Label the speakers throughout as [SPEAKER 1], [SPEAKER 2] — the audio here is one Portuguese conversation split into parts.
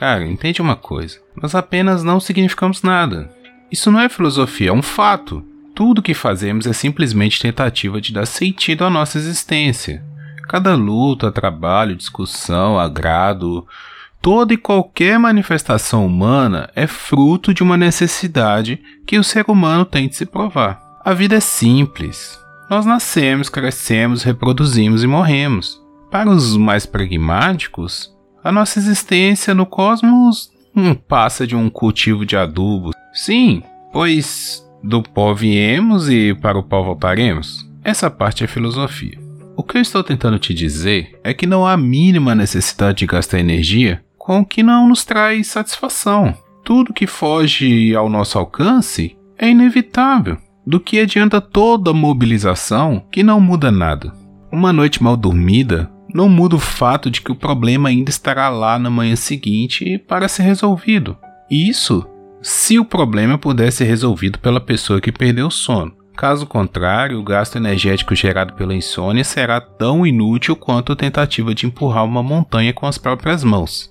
[SPEAKER 1] Cara, entende uma coisa. Nós apenas não significamos nada. Isso não é filosofia, é um fato. Tudo que fazemos é simplesmente tentativa de dar sentido à nossa existência. Cada luta, trabalho, discussão, agrado, toda e qualquer manifestação humana é fruto de uma necessidade que o ser humano tem de se provar. A vida é simples. Nós nascemos, crescemos, reproduzimos e morremos. Para os mais pragmáticos, a nossa existência no cosmos não passa de um cultivo de adubo. Sim, pois do pó viemos e para o pó voltaremos. Essa parte é filosofia. O que eu estou tentando te dizer é que não há mínima necessidade de gastar energia com o que não nos traz satisfação. Tudo que foge ao nosso alcance é inevitável. Do que adianta toda mobilização que não muda nada? Uma noite mal dormida não muda o fato de que o problema ainda estará lá na manhã seguinte para ser resolvido. Isso se o problema puder ser resolvido pela pessoa que perdeu o sono. Caso contrário, o gasto energético gerado pela insônia será tão inútil quanto a tentativa de empurrar uma montanha com as próprias mãos.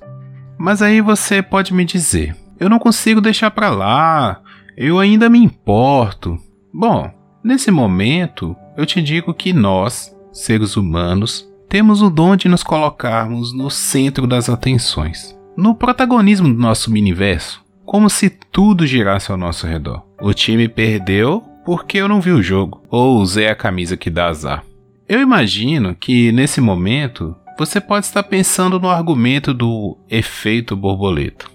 [SPEAKER 1] Mas aí você pode me dizer: eu não consigo deixar para lá, eu ainda me importo. Bom, nesse momento, eu te digo que nós, seres humanos, temos o dom de nos colocarmos no centro das atenções, no protagonismo do nosso universo, como se tudo girasse ao nosso redor. O time perdeu porque eu não vi o jogo, ou usei a camisa que dá azar. Eu imagino que nesse momento você pode estar pensando no argumento do efeito borboleta.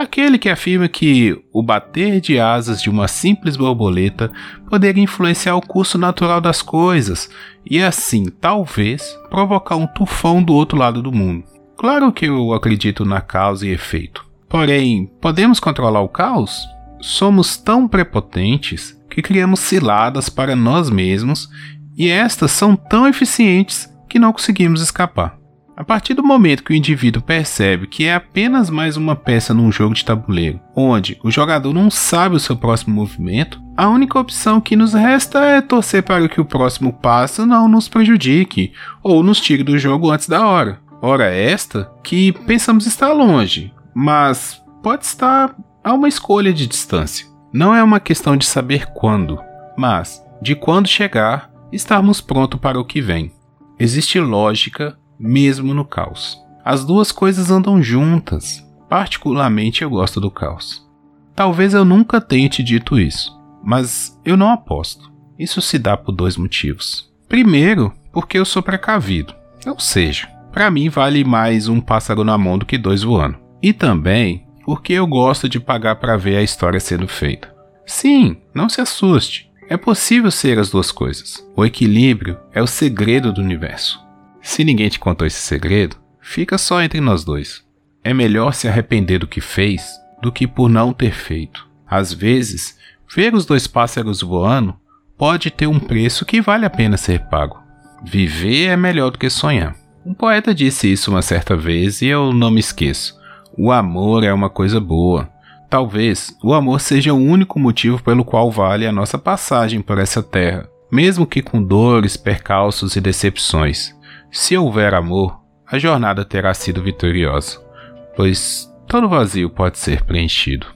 [SPEAKER 1] Aquele que afirma que o bater de asas de uma simples borboleta poderia influenciar o curso natural das coisas e assim, talvez, provocar um tufão do outro lado do mundo. Claro que eu acredito na causa e efeito. Porém, podemos controlar o caos? Somos tão prepotentes que criamos ciladas para nós mesmos e estas são tão eficientes que não conseguimos escapar. A partir do momento que o indivíduo percebe que é apenas mais uma peça num jogo de tabuleiro, onde o jogador não sabe o seu próximo movimento, a única opção que nos resta é torcer para que o próximo passo não nos prejudique ou nos tire do jogo antes da hora. Ora, esta que pensamos estar longe, mas pode estar a uma escolha de distância. Não é uma questão de saber quando, mas de quando chegar, estarmos prontos para o que vem. Existe lógica mesmo no caos. As duas coisas andam juntas. Particularmente eu gosto do caos. Talvez eu nunca tenha te dito isso, mas eu não aposto. Isso se dá por dois motivos. Primeiro, porque eu sou precavido. Ou seja, para mim vale mais um pássaro na mão do que dois voando. E também porque eu gosto de pagar para ver a história sendo feita. Sim, não se assuste. É possível ser as duas coisas. O equilíbrio é o segredo do universo. Se ninguém te contou esse segredo, fica só entre nós dois. É melhor se arrepender do que fez do que por não ter feito. Às vezes, ver os dois pássaros voando pode ter um preço que vale a pena ser pago. Viver é melhor do que sonhar. Um poeta disse isso uma certa vez e eu não me esqueço. O amor é uma coisa boa. Talvez o amor seja o único motivo pelo qual vale a nossa passagem por essa terra, mesmo que com dores, percalços e decepções. Se houver amor, a jornada terá sido vitoriosa, pois todo vazio pode ser preenchido.